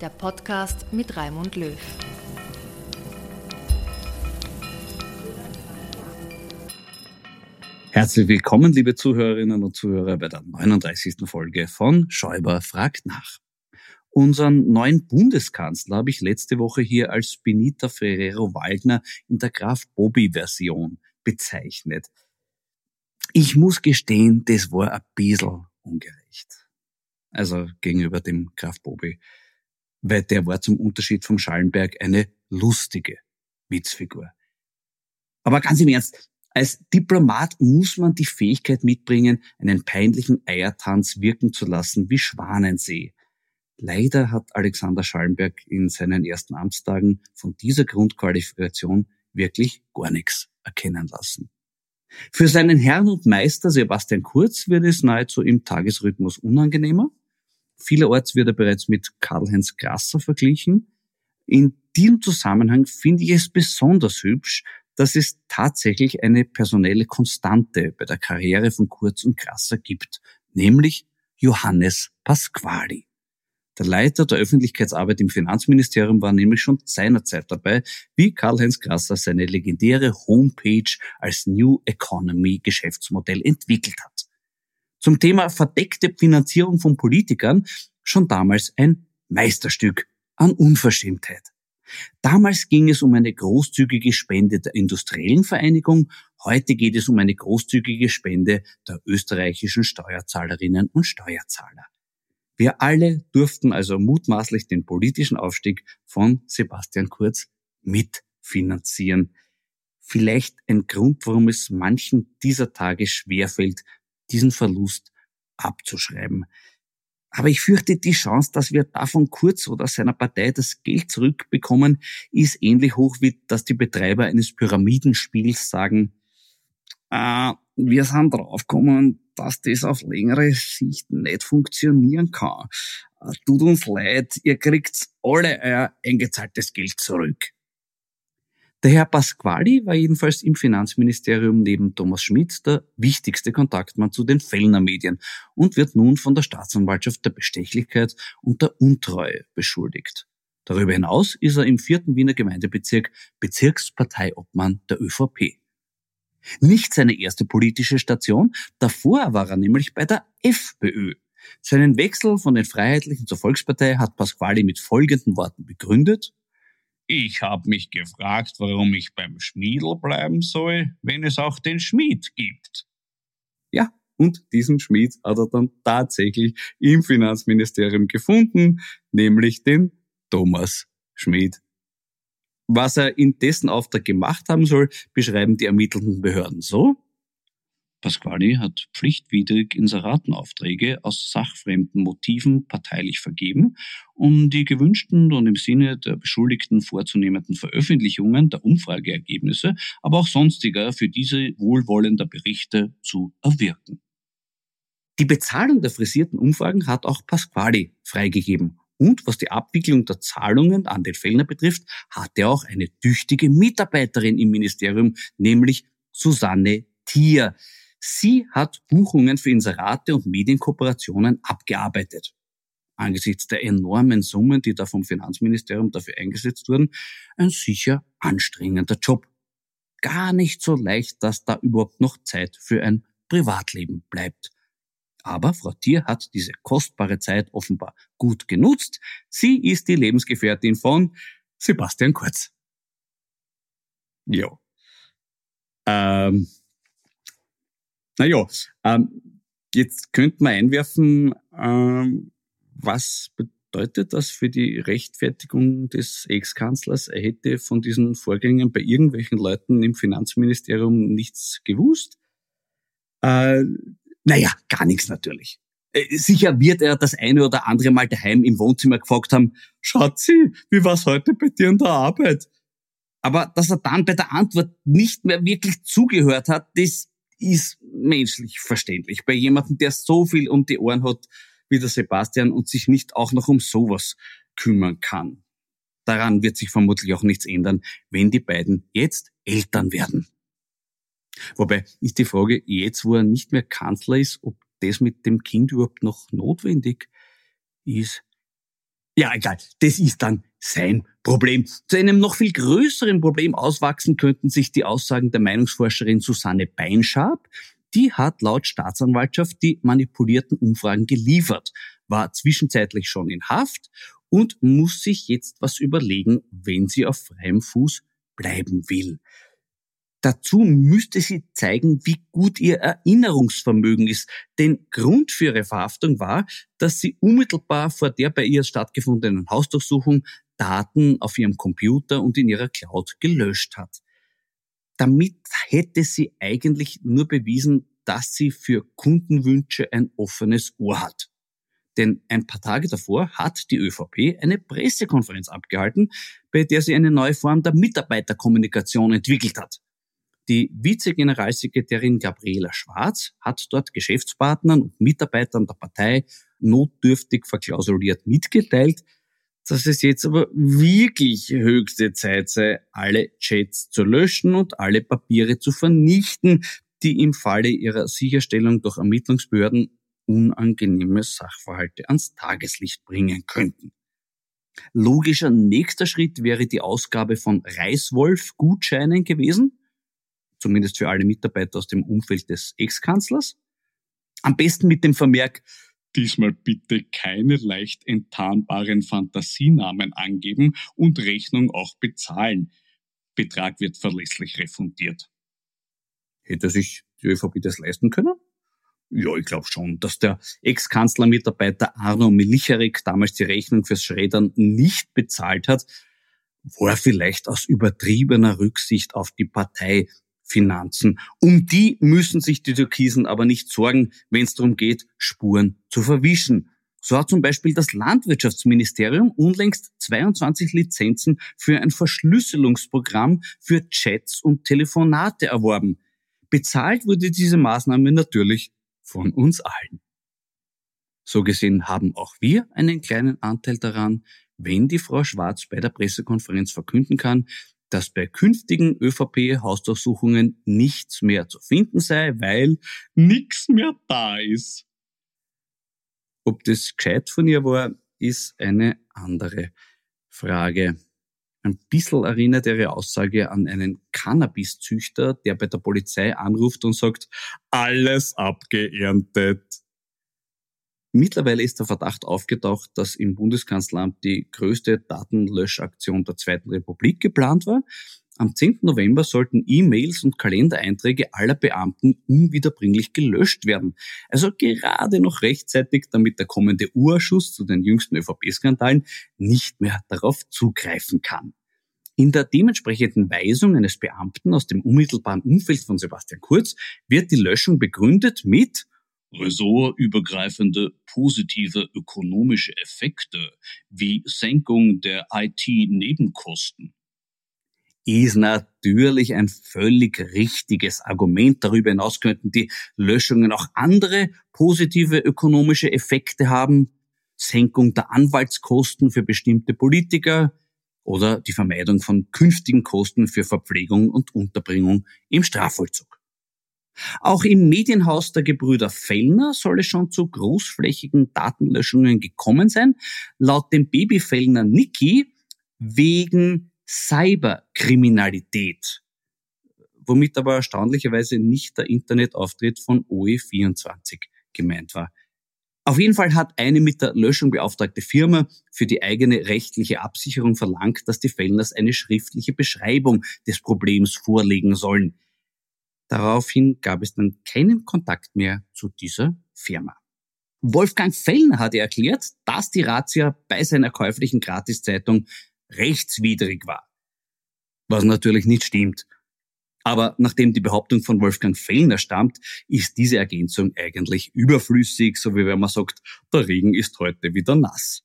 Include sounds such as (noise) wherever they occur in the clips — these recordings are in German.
der Podcast mit Raimund Löw. Herzlich willkommen, liebe Zuhörerinnen und Zuhörer, bei der 39. Folge von Schäuber fragt nach. Unseren neuen Bundeskanzler habe ich letzte Woche hier als Benita Ferrero Waldner in der Graf Bobby-Version bezeichnet. Ich muss gestehen, das war ein bisschen ungerecht. Also gegenüber dem Graf Bobby. Weil der war zum Unterschied vom Schallenberg eine lustige Witzfigur. Aber ganz im Ernst, als Diplomat muss man die Fähigkeit mitbringen, einen peinlichen Eiertanz wirken zu lassen wie Schwanensee. Leider hat Alexander Schallenberg in seinen ersten Amtstagen von dieser Grundqualifikation wirklich gar nichts erkennen lassen. Für seinen Herrn und Meister Sebastian Kurz wird es nahezu im Tagesrhythmus unangenehmer. Vielerorts wird er bereits mit Karl-Heinz Grasser verglichen. In diesem Zusammenhang finde ich es besonders hübsch, dass es tatsächlich eine personelle Konstante bei der Karriere von Kurz und Grasser gibt, nämlich Johannes Pasquali. Der Leiter der Öffentlichkeitsarbeit im Finanzministerium war nämlich schon seinerzeit dabei, wie Karl-Heinz Grasser seine legendäre Homepage als New Economy Geschäftsmodell entwickelt hat. Zum Thema verdeckte Finanzierung von Politikern schon damals ein Meisterstück an Unverschämtheit. Damals ging es um eine großzügige Spende der Industriellen Vereinigung, heute geht es um eine großzügige Spende der österreichischen Steuerzahlerinnen und Steuerzahler. Wir alle durften also mutmaßlich den politischen Aufstieg von Sebastian Kurz mitfinanzieren. Vielleicht ein Grund, warum es manchen dieser Tage schwerfällt, diesen Verlust abzuschreiben. Aber ich fürchte, die Chance, dass wir davon Kurz oder seiner Partei das Geld zurückbekommen, ist ähnlich hoch, wie dass die Betreiber eines Pyramidenspiels sagen, äh, wir sind draufgekommen, dass das auf längere Sicht nicht funktionieren kann. Tut uns leid, ihr kriegt alle euer eingezahltes Geld zurück. Der Herr Pasquali war jedenfalls im Finanzministerium neben Thomas Schmidt der wichtigste Kontaktmann zu den Fellner Medien und wird nun von der Staatsanwaltschaft der Bestechlichkeit und der Untreue beschuldigt. Darüber hinaus ist er im vierten Wiener Gemeindebezirk Bezirksparteiobmann der ÖVP. Nicht seine erste politische Station, davor war er nämlich bei der FPÖ. Seinen Wechsel von den Freiheitlichen zur Volkspartei hat Pasquali mit folgenden Worten begründet. Ich habe mich gefragt, warum ich beim Schmiedel bleiben soll, wenn es auch den Schmied gibt. Ja, und diesen Schmied hat er dann tatsächlich im Finanzministerium gefunden, nämlich den Thomas Schmied. Was er in dessen Auftrag gemacht haben soll, beschreiben die ermittelnden Behörden so. Pasquali hat pflichtwidrig Inseratenaufträge aus sachfremden Motiven parteilich vergeben, um die gewünschten und im Sinne der Beschuldigten vorzunehmenden Veröffentlichungen der Umfrageergebnisse, aber auch sonstiger für diese wohlwollender Berichte zu erwirken. Die Bezahlung der frisierten Umfragen hat auch Pasquali freigegeben. Und was die Abwicklung der Zahlungen an den Fellner betrifft, hat er auch eine tüchtige Mitarbeiterin im Ministerium, nämlich Susanne Thier. Sie hat Buchungen für Inserate und Medienkooperationen abgearbeitet. Angesichts der enormen Summen, die da vom Finanzministerium dafür eingesetzt wurden, ein sicher anstrengender Job. Gar nicht so leicht, dass da überhaupt noch Zeit für ein Privatleben bleibt. Aber Frau Thier hat diese kostbare Zeit offenbar gut genutzt. Sie ist die Lebensgefährtin von Sebastian Kurz. Jo. Ähm, naja, ähm, jetzt könnte man einwerfen, ähm, was bedeutet das für die Rechtfertigung des Ex-Kanzlers? Er hätte von diesen Vorgängen bei irgendwelchen Leuten im Finanzministerium nichts gewusst. Äh, naja, gar nichts natürlich. Äh, sicher wird er das eine oder andere Mal daheim im Wohnzimmer gefragt haben, Schatzi, wie war's heute bei dir in der Arbeit? Aber dass er dann bei der Antwort nicht mehr wirklich zugehört hat, das ist menschlich verständlich. Bei jemandem, der so viel um die Ohren hat wie der Sebastian und sich nicht auch noch um sowas kümmern kann. Daran wird sich vermutlich auch nichts ändern, wenn die beiden jetzt Eltern werden. Wobei ist die Frage, jetzt wo er nicht mehr Kanzler ist, ob das mit dem Kind überhaupt noch notwendig ist. Ja, egal. Das ist dann sein Problem. Zu einem noch viel größeren Problem auswachsen könnten sich die Aussagen der Meinungsforscherin Susanne Beinschab. Die hat laut Staatsanwaltschaft die manipulierten Umfragen geliefert, war zwischenzeitlich schon in Haft und muss sich jetzt was überlegen, wenn sie auf freiem Fuß bleiben will. Dazu müsste sie zeigen, wie gut ihr Erinnerungsvermögen ist. Denn Grund für ihre Verhaftung war, dass sie unmittelbar vor der bei ihr stattgefundenen Hausdurchsuchung Daten auf ihrem Computer und in ihrer Cloud gelöscht hat. Damit hätte sie eigentlich nur bewiesen, dass sie für Kundenwünsche ein offenes Ohr hat. Denn ein paar Tage davor hat die ÖVP eine Pressekonferenz abgehalten, bei der sie eine neue Form der Mitarbeiterkommunikation entwickelt hat. Die Vizegeneralsekretärin Gabriela Schwarz hat dort Geschäftspartnern und Mitarbeitern der Partei notdürftig verklausuliert mitgeteilt, dass es jetzt aber wirklich höchste Zeit sei, alle Chats zu löschen und alle Papiere zu vernichten, die im Falle ihrer Sicherstellung durch Ermittlungsbehörden unangenehme Sachverhalte ans Tageslicht bringen könnten. Logischer nächster Schritt wäre die Ausgabe von Reißwolf-Gutscheinen gewesen, zumindest für alle Mitarbeiter aus dem Umfeld des Ex-Kanzlers. Am besten mit dem Vermerk, diesmal bitte keine leicht enttarnbaren Fantasienamen angeben und Rechnung auch bezahlen. Betrag wird verlässlich refundiert. Hätte sich die ÖVP das leisten können? Ja, ich glaube schon, dass der Ex-Kanzlermitarbeiter Arno Milicherek damals die Rechnung fürs Schreddern nicht bezahlt hat, war vielleicht aus übertriebener Rücksicht auf die Partei Finanzen. Um die müssen sich die Türkisen aber nicht sorgen, wenn es darum geht, Spuren zu verwischen. So hat zum Beispiel das Landwirtschaftsministerium unlängst 22 Lizenzen für ein Verschlüsselungsprogramm für Chats und Telefonate erworben. Bezahlt wurde diese Maßnahme natürlich von uns allen. So gesehen haben auch wir einen kleinen Anteil daran, wenn die Frau Schwarz bei der Pressekonferenz verkünden kann, dass bei künftigen ÖVP-Hausdurchsuchungen nichts mehr zu finden sei, weil nichts mehr da ist. Ob das gescheit von ihr war, ist eine andere Frage. Ein bisschen erinnert ihre Aussage an einen Cannabiszüchter, der bei der Polizei anruft und sagt, alles abgeerntet. Mittlerweile ist der Verdacht aufgetaucht, dass im Bundeskanzleramt die größte Datenlöschaktion der Zweiten Republik geplant war. Am 10. November sollten E-Mails und Kalendereinträge aller Beamten unwiederbringlich gelöscht werden. Also gerade noch rechtzeitig, damit der kommende Urschuss zu den jüngsten ÖVP-Skandalen nicht mehr darauf zugreifen kann. In der dementsprechenden Weisung eines Beamten aus dem unmittelbaren Umfeld von Sebastian Kurz wird die Löschung begründet mit ressortübergreifende positive ökonomische Effekte wie Senkung der IT-Nebenkosten. Ist natürlich ein völlig richtiges Argument. Darüber hinaus könnten die Löschungen auch andere positive ökonomische Effekte haben. Senkung der Anwaltskosten für bestimmte Politiker oder die Vermeidung von künftigen Kosten für Verpflegung und Unterbringung im Strafvollzug. Auch im Medienhaus der Gebrüder Fellner soll es schon zu großflächigen Datenlöschungen gekommen sein. Laut dem Babyfellner Niki wegen Cyberkriminalität, womit aber erstaunlicherweise nicht der Internetauftritt von OE24 gemeint war. Auf jeden Fall hat eine mit der Löschung beauftragte Firma für die eigene rechtliche Absicherung verlangt, dass die Fellners eine schriftliche Beschreibung des Problems vorlegen sollen. Daraufhin gab es dann keinen Kontakt mehr zu dieser Firma. Wolfgang Fellner hatte erklärt, dass die Razzia bei seiner käuflichen Gratiszeitung rechtswidrig war. Was natürlich nicht stimmt. Aber nachdem die Behauptung von Wolfgang Fellner stammt, ist diese Ergänzung eigentlich überflüssig, so wie wenn man sagt, der Regen ist heute wieder nass.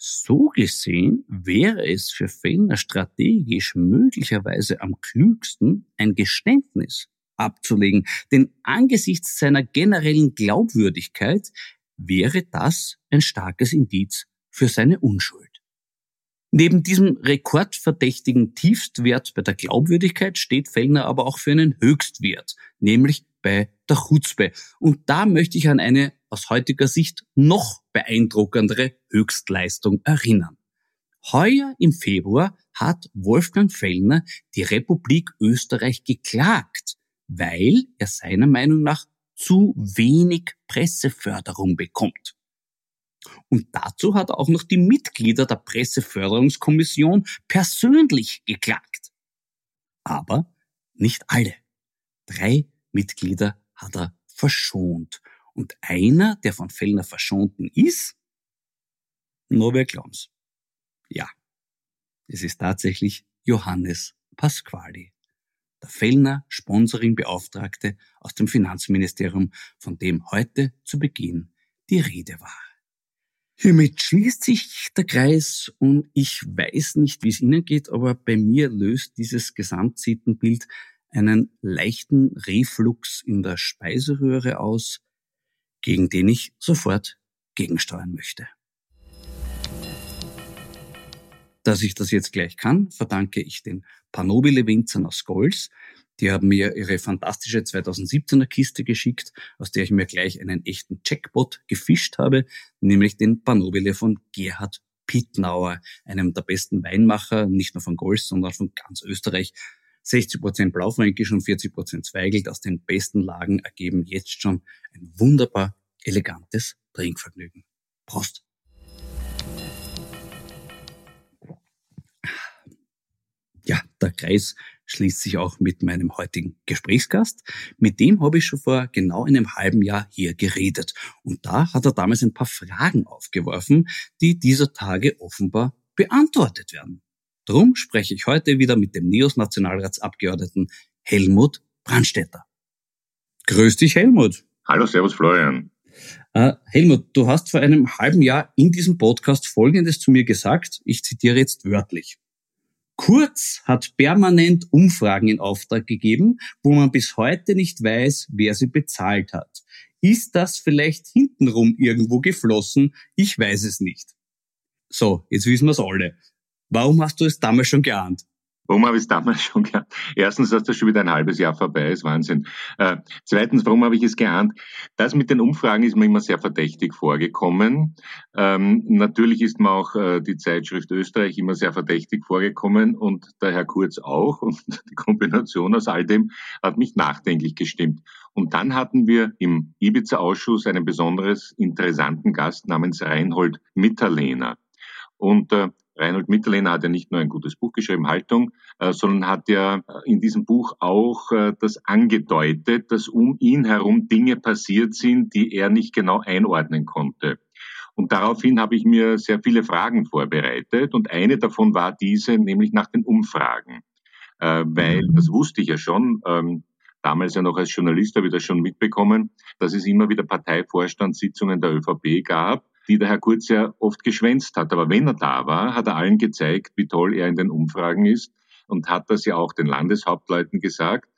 So gesehen wäre es für Fellner strategisch möglicherweise am klügsten, ein Geständnis abzulegen, denn angesichts seiner generellen Glaubwürdigkeit wäre das ein starkes Indiz für seine Unschuld. Neben diesem rekordverdächtigen Tiefstwert bei der Glaubwürdigkeit steht Fellner aber auch für einen Höchstwert, nämlich bei der Chutzpe. Und da möchte ich an eine aus heutiger Sicht noch beeindruckendere Höchstleistung erinnern. Heuer im Februar hat Wolfgang Fellner die Republik Österreich geklagt, weil er seiner Meinung nach zu wenig Presseförderung bekommt. Und dazu hat auch noch die Mitglieder der Presseförderungskommission persönlich geklagt. Aber nicht alle. Drei Mitglieder hat er verschont. Und einer, der von Fellner verschonten ist, nur wer glauben's. Ja, es ist tatsächlich Johannes Pasquali, der Fellner Sponsoringbeauftragte aus dem Finanzministerium, von dem heute zu Beginn die Rede war. Hiermit schließt sich der Kreis und ich weiß nicht, wie es Ihnen geht, aber bei mir löst dieses Gesamtsittenbild einen leichten Reflux in der Speiseröhre aus, gegen den ich sofort gegensteuern möchte. Dass ich das jetzt gleich kann, verdanke ich den Panobile-Winzern aus Golz, die haben mir ihre fantastische 2017er Kiste geschickt, aus der ich mir gleich einen echten Jackpot gefischt habe, nämlich den Panobile von Gerhard Pittnauer, einem der besten Weinmacher, nicht nur von Golz, sondern von ganz Österreich. 60 Prozent Blaufränkisch und 40 Prozent Zweigelt aus den besten Lagen ergeben jetzt schon ein wunderbar elegantes Trinkvergnügen. Prost! Ja, der Kreis schließt sich auch mit meinem heutigen Gesprächsgast. Mit dem habe ich schon vor genau einem halben Jahr hier geredet. Und da hat er damals ein paar Fragen aufgeworfen, die dieser Tage offenbar beantwortet werden. Drum spreche ich heute wieder mit dem NEOS-Nationalratsabgeordneten Helmut Brandstetter. Grüß dich, Helmut. Hallo, Servus, Florian. Uh, Helmut, du hast vor einem halben Jahr in diesem Podcast Folgendes zu mir gesagt. Ich zitiere jetzt wörtlich. Kurz hat permanent Umfragen in Auftrag gegeben, wo man bis heute nicht weiß, wer sie bezahlt hat. Ist das vielleicht hintenrum irgendwo geflossen? Ich weiß es nicht. So, jetzt wissen wir es alle. Warum hast du es damals schon geahnt? Warum habe ich es damals schon geahnt? Erstens, dass das schon wieder ein halbes Jahr vorbei ist, Wahnsinn. Äh, zweitens, warum habe ich es geahnt? Das mit den Umfragen ist mir immer sehr verdächtig vorgekommen. Ähm, natürlich ist mir auch äh, die Zeitschrift Österreich immer sehr verdächtig vorgekommen und der Herr Kurz auch. Und (laughs) die Kombination aus all dem hat mich nachdenklich gestimmt. Und dann hatten wir im Ibiza-Ausschuss einen besonders interessanten Gast namens Reinhold Mitterlehner. Und äh, Reinhold Mitterlehner hat ja nicht nur ein gutes Buch geschrieben, Haltung, äh, sondern hat ja in diesem Buch auch äh, das angedeutet, dass um ihn herum Dinge passiert sind, die er nicht genau einordnen konnte. Und daraufhin habe ich mir sehr viele Fragen vorbereitet und eine davon war diese, nämlich nach den Umfragen. Äh, weil, das wusste ich ja schon, ähm, damals ja noch als Journalist habe ich das schon mitbekommen, dass es immer wieder Parteivorstandssitzungen der ÖVP gab, die der Herr Kurz ja oft geschwänzt hat. Aber wenn er da war, hat er allen gezeigt, wie toll er in den Umfragen ist und hat das ja auch den Landeshauptleuten gesagt.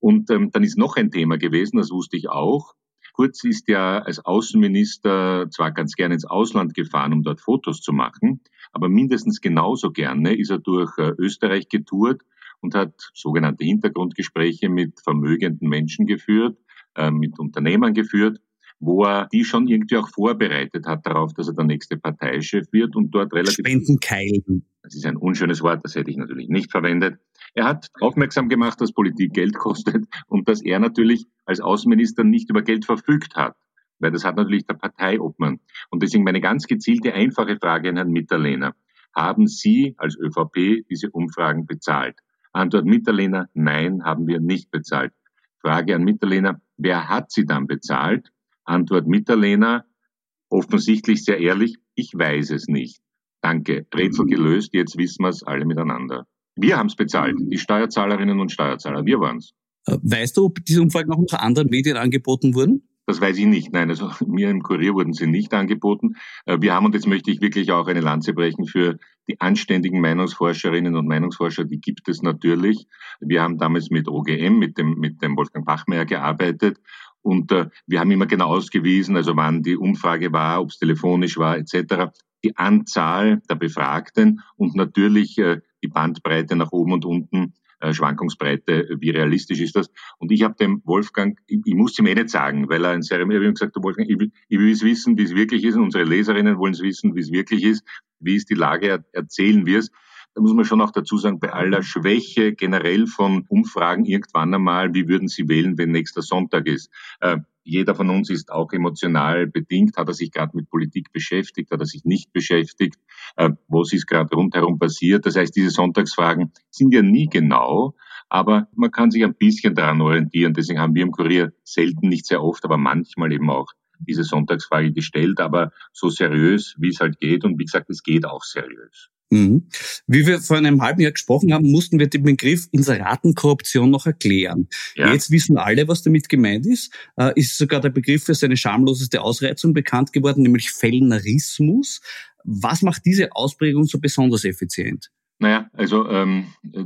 Und ähm, dann ist noch ein Thema gewesen, das wusste ich auch. Kurz ist ja als Außenminister zwar ganz gerne ins Ausland gefahren, um dort Fotos zu machen, aber mindestens genauso gerne ist er durch äh, Österreich getourt und hat sogenannte Hintergrundgespräche mit vermögenden Menschen geführt, äh, mit Unternehmern geführt, wo er die schon irgendwie auch vorbereitet hat darauf, dass er der nächste Parteichef wird und dort relativ... Spendenkeilen. Das ist ein unschönes Wort, das hätte ich natürlich nicht verwendet. Er hat aufmerksam gemacht, dass Politik Geld (laughs) kostet und dass er natürlich als Außenminister nicht über Geld verfügt hat. Weil das hat natürlich der Parteiobmann. Und deswegen meine ganz gezielte, einfache Frage an Herrn Mitterlehner. Haben Sie als ÖVP diese Umfragen bezahlt? Antwort Mitterlehner, nein, haben wir nicht bezahlt. Frage an Mitterlehner, wer hat sie dann bezahlt? Antwort Mitterlehner, offensichtlich sehr ehrlich, ich weiß es nicht. Danke, Rätsel gelöst, jetzt wissen wir es alle miteinander. Wir haben es bezahlt, die Steuerzahlerinnen und Steuerzahler, wir waren's. Äh, weißt du, ob diese Umfragen auch noch anderen Medien angeboten wurden? Das weiß ich nicht. Nein, also (laughs) mir im Kurier wurden sie nicht angeboten. Äh, wir haben, und jetzt möchte ich wirklich auch eine Lanze brechen für die anständigen Meinungsforscherinnen und Meinungsforscher, die gibt es natürlich. Wir haben damals mit OGM, mit dem, mit dem Wolfgang Bachmeier gearbeitet und äh, wir haben immer genau ausgewiesen, also wann die Umfrage war, ob es telefonisch war, etc., die Anzahl der Befragten und natürlich äh, die Bandbreite nach oben und unten äh, Schwankungsbreite, wie realistisch ist das? Und ich habe dem Wolfgang, ich, ich muss ihm eh nicht sagen, weil er ein sehr, ich habe gesagt, Wolfgang, ich will, ich will es wissen, wie es wirklich ist, unsere Leserinnen wollen es wissen, wie es wirklich ist, wie ist die Lage, erzählen wir es. Da muss man schon auch dazu sagen, bei aller Schwäche generell von Umfragen irgendwann einmal, wie würden Sie wählen, wenn nächster Sonntag ist? Äh, jeder von uns ist auch emotional bedingt. Hat er sich gerade mit Politik beschäftigt? Hat er sich nicht beschäftigt? Äh, was ist gerade rundherum passiert? Das heißt, diese Sonntagsfragen sind ja nie genau, aber man kann sich ein bisschen daran orientieren. Deswegen haben wir im Kurier selten, nicht sehr oft, aber manchmal eben auch diese Sonntagsfrage gestellt, aber so seriös, wie es halt geht. Und wie gesagt, es geht auch seriös. Mhm. Wie wir vor einem halben Jahr gesprochen haben, mussten wir den Begriff Inseratenkorruption noch erklären. Ja. Jetzt wissen alle, was damit gemeint ist. Äh, ist sogar der Begriff für seine schamloseste Ausreizung bekannt geworden, nämlich Fellnerismus. Was macht diese Ausprägung so besonders effizient? Naja, also ähm, äh,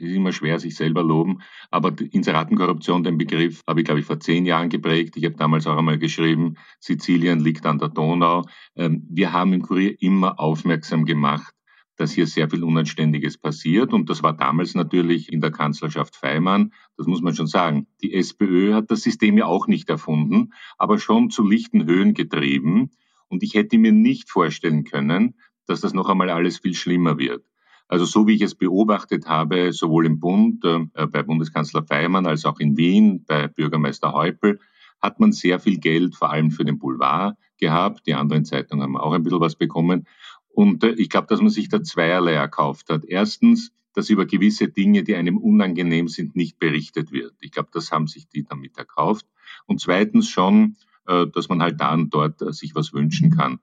ist immer schwer, sich selber loben. Aber Inseratenkorruption, den Begriff, habe ich, glaube ich, vor zehn Jahren geprägt. Ich habe damals auch einmal geschrieben, Sizilien liegt an der Donau. Ähm, wir haben im Kurier immer aufmerksam gemacht, dass hier sehr viel Unanständiges passiert. Und das war damals natürlich in der Kanzlerschaft Feimann. Das muss man schon sagen. Die SPÖ hat das System ja auch nicht erfunden, aber schon zu lichten Höhen getrieben. Und ich hätte mir nicht vorstellen können, dass das noch einmal alles viel schlimmer wird. Also so wie ich es beobachtet habe, sowohl im Bund, äh, bei Bundeskanzler Feimann als auch in Wien, bei Bürgermeister Häupl, hat man sehr viel Geld, vor allem für den Boulevard gehabt. Die anderen Zeitungen haben auch ein bisschen was bekommen. Und äh, ich glaube, dass man sich da zweierlei erkauft hat. Erstens, dass über gewisse Dinge, die einem unangenehm sind, nicht berichtet wird. Ich glaube, das haben sich die damit erkauft. Und zweitens schon, äh, dass man halt da und dort äh, sich was wünschen kann.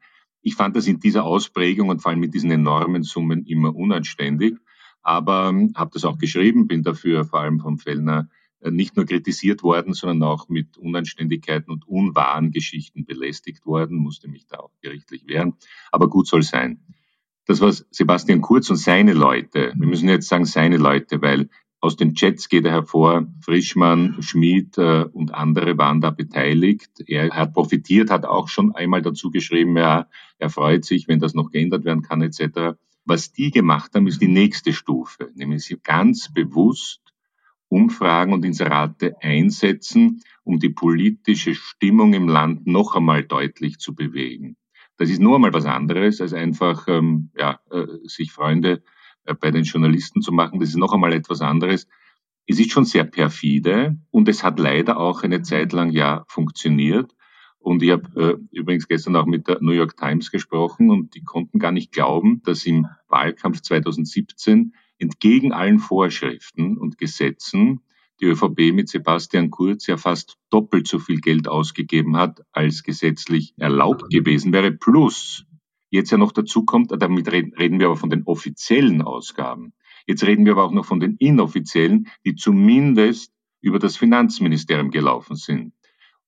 Ich fand das in dieser Ausprägung und vor allem mit diesen enormen Summen immer unanständig, aber ähm, habe das auch geschrieben, bin dafür vor allem vom Fellner äh, nicht nur kritisiert worden, sondern auch mit Unanständigkeiten und unwahren Geschichten belästigt worden, musste mich da auch gerichtlich wehren. Aber gut soll sein. Das, was Sebastian Kurz und seine Leute, wir müssen jetzt sagen seine Leute, weil aus den Chats geht er hervor, Frischmann, Schmid äh, und andere waren da beteiligt. Er hat profitiert, hat auch schon einmal dazu geschrieben, ja, er freut sich, wenn das noch geändert werden kann, etc. Was die gemacht haben, ist die nächste Stufe, nämlich sie ganz bewusst Umfragen und Inserate einsetzen, um die politische Stimmung im Land noch einmal deutlich zu bewegen. Das ist nur einmal was anderes, als einfach ähm, ja, äh, sich Freunde bei den Journalisten zu machen. Das ist noch einmal etwas anderes. Es ist schon sehr perfide und es hat leider auch eine Zeit lang ja funktioniert. Und ich habe äh, übrigens gestern auch mit der New York Times gesprochen und die konnten gar nicht glauben, dass im Wahlkampf 2017 entgegen allen Vorschriften und Gesetzen die ÖVP mit Sebastian Kurz ja fast doppelt so viel Geld ausgegeben hat, als gesetzlich erlaubt gewesen wäre. Plus, jetzt ja noch dazu kommt, damit reden wir aber von den offiziellen Ausgaben. Jetzt reden wir aber auch noch von den inoffiziellen, die zumindest über das Finanzministerium gelaufen sind.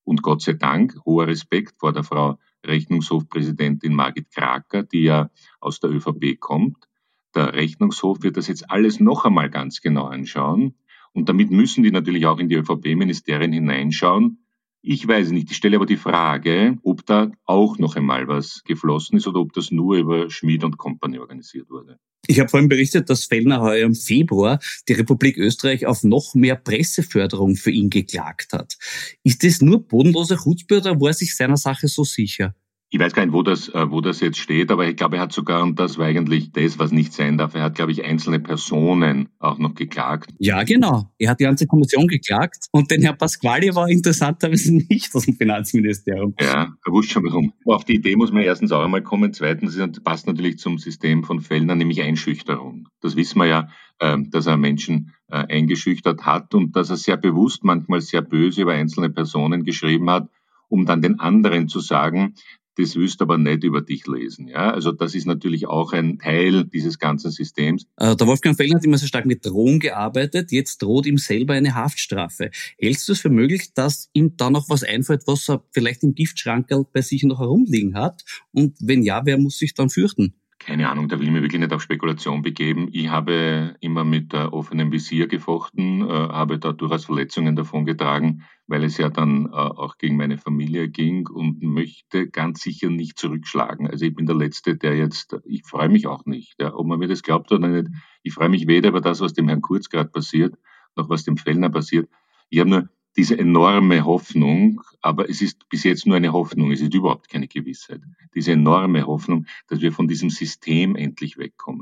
Und Gott sei Dank, hoher Respekt vor der Frau Rechnungshofpräsidentin Margit Kraker, die ja aus der ÖVP kommt. Der Rechnungshof wird das jetzt alles noch einmal ganz genau anschauen. Und damit müssen die natürlich auch in die ÖVP-Ministerien hineinschauen. Ich weiß nicht, ich stelle aber die Frage, ob da auch noch einmal was geflossen ist oder ob das nur über Schmid und Company organisiert wurde. Ich habe vorhin berichtet, dass Fellner heuer im Februar die Republik Österreich auf noch mehr Presseförderung für ihn geklagt hat. Ist das nur bodenloser Chutzpe oder war er sich seiner Sache so sicher? Ich weiß gar nicht, wo das, äh, wo das jetzt steht, aber ich glaube, er hat sogar, und das war eigentlich das, was nicht sein darf, er hat, glaube ich, einzelne Personen auch noch geklagt. Ja, genau. Er hat die ganze Kommission geklagt und den Herr Pasquale war interessanterweise (laughs) nicht aus dem Finanzministerium. Ja, er wusste schon warum. Auf die Idee muss man erstens auch einmal kommen. Zweitens passt natürlich zum System von Fellner, nämlich Einschüchterung. Das wissen wir ja, ähm, dass er Menschen äh, eingeschüchtert hat und dass er sehr bewusst, manchmal sehr böse über einzelne Personen geschrieben hat, um dann den anderen zu sagen, das willst du aber nicht über dich lesen. Ja? Also das ist natürlich auch ein Teil dieses ganzen Systems. Äh, der Wolfgang Fellner hat immer sehr stark mit Drohung gearbeitet. Jetzt droht ihm selber eine Haftstrafe. Hältst du es für möglich, dass ihm da noch was einfällt, was er vielleicht im Giftschrank bei sich noch herumliegen hat? Und wenn ja, wer muss sich dann fürchten? Keine Ahnung, da will ich mir wirklich nicht auf Spekulation begeben. Ich habe immer mit offenem Visier gefochten, äh, habe da durchaus Verletzungen davon getragen, weil es ja dann äh, auch gegen meine Familie ging und möchte ganz sicher nicht zurückschlagen. Also ich bin der Letzte, der jetzt, ich freue mich auch nicht, ja, ob man mir das glaubt oder nicht. Ich freue mich weder über das, was dem Herrn Kurz gerade passiert, noch was dem Fellner passiert. Ich habe nur diese enorme Hoffnung, aber es ist bis jetzt nur eine Hoffnung, es ist überhaupt keine Gewissheit. Diese enorme Hoffnung, dass wir von diesem System endlich wegkommen.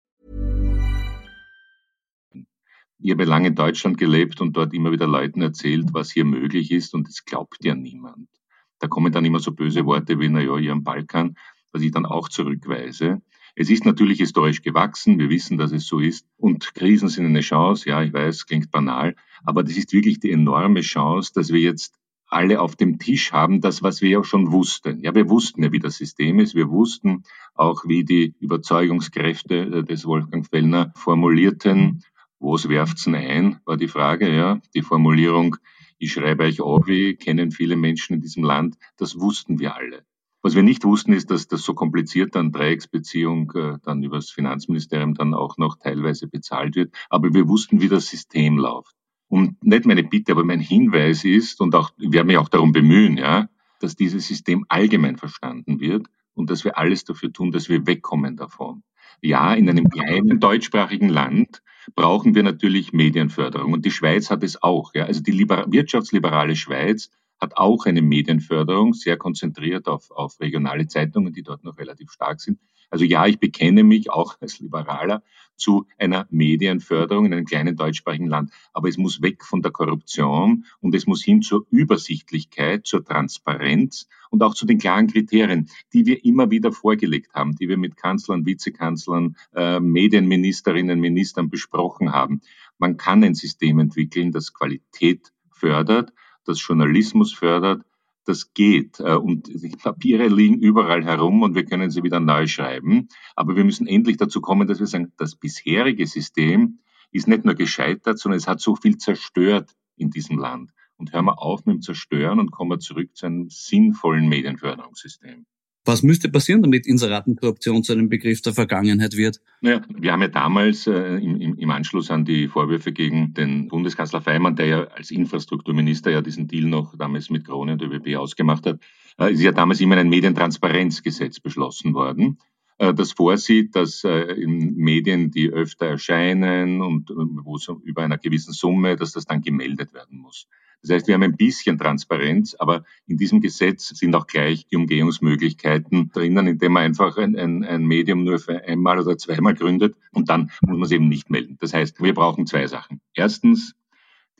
Ich habe lange in Deutschland gelebt und dort immer wieder Leuten erzählt, was hier möglich ist und es glaubt ja niemand. Da kommen dann immer so böse Worte wie, naja, hier am Balkan, was ich dann auch zurückweise. Es ist natürlich historisch gewachsen, wir wissen, dass es so ist. Und Krisen sind eine Chance, ja, ich weiß, klingt banal, aber das ist wirklich die enorme Chance, dass wir jetzt alle auf dem Tisch haben, das, was wir ja schon wussten. Ja, wir wussten ja, wie das System ist. Wir wussten auch, wie die Überzeugungskräfte äh, des Wolfgang Fellner formulierten. Was werft's denn ein, war die Frage, ja. Die Formulierung, ich schreibe euch auf, kennen viele Menschen in diesem Land, das wussten wir alle. Was wir nicht wussten, ist, dass das so kompliziert dann Dreiecksbeziehung äh, dann übers Finanzministerium dann auch noch teilweise bezahlt wird. Aber wir wussten, wie das System läuft. Und nicht meine Bitte, aber mein Hinweis ist, und auch, wir werden mich auch darum bemühen, ja, dass dieses System allgemein verstanden wird und dass wir alles dafür tun, dass wir wegkommen davon. Ja, in einem kleinen deutschsprachigen Land brauchen wir natürlich Medienförderung. Und die Schweiz hat es auch. Ja. Also die wirtschaftsliberale Schweiz hat auch eine Medienförderung, sehr konzentriert auf, auf regionale Zeitungen, die dort noch relativ stark sind. Also ja, ich bekenne mich auch als Liberaler zu einer Medienförderung in einem kleinen deutschsprachigen Land. Aber es muss weg von der Korruption und es muss hin zur Übersichtlichkeit, zur Transparenz und auch zu den klaren Kriterien, die wir immer wieder vorgelegt haben, die wir mit Kanzlern, Vizekanzlern, äh, Medienministerinnen, Ministern besprochen haben. Man kann ein System entwickeln, das Qualität fördert, das Journalismus fördert, das geht. Äh, und die Papiere liegen überall herum und wir können sie wieder neu schreiben. Aber wir müssen endlich dazu kommen, dass wir sagen, das bisherige System ist nicht nur gescheitert, sondern es hat so viel zerstört in diesem Land. Und hören wir auf mit dem Zerstören und kommen wir zurück zu einem sinnvollen Medienförderungssystem. Was müsste passieren, damit Inseratenkorruption zu einem Begriff der Vergangenheit wird? Naja, wir haben ja damals äh, im, im, Anschluss an die Vorwürfe gegen den Bundeskanzler Feimann, der ja als Infrastrukturminister ja diesen Deal noch damals mit Krone und ÖBB ausgemacht hat, äh, ist ja damals immer ein Medientransparenzgesetz beschlossen worden. äh, das vorsieht, dass äh, in Medien, die öfter erscheinen und äh, wo es über einer gewissen Summe, dass das dann gemeldet werden muss. Das heißt, wir haben ein bisschen Transparenz, aber in diesem Gesetz sind auch gleich die Umgehungsmöglichkeiten drinnen, indem man einfach ein, ein, ein Medium nur für einmal oder zweimal gründet und dann muss man es eben nicht melden. Das heißt, wir brauchen zwei Sachen. Erstens,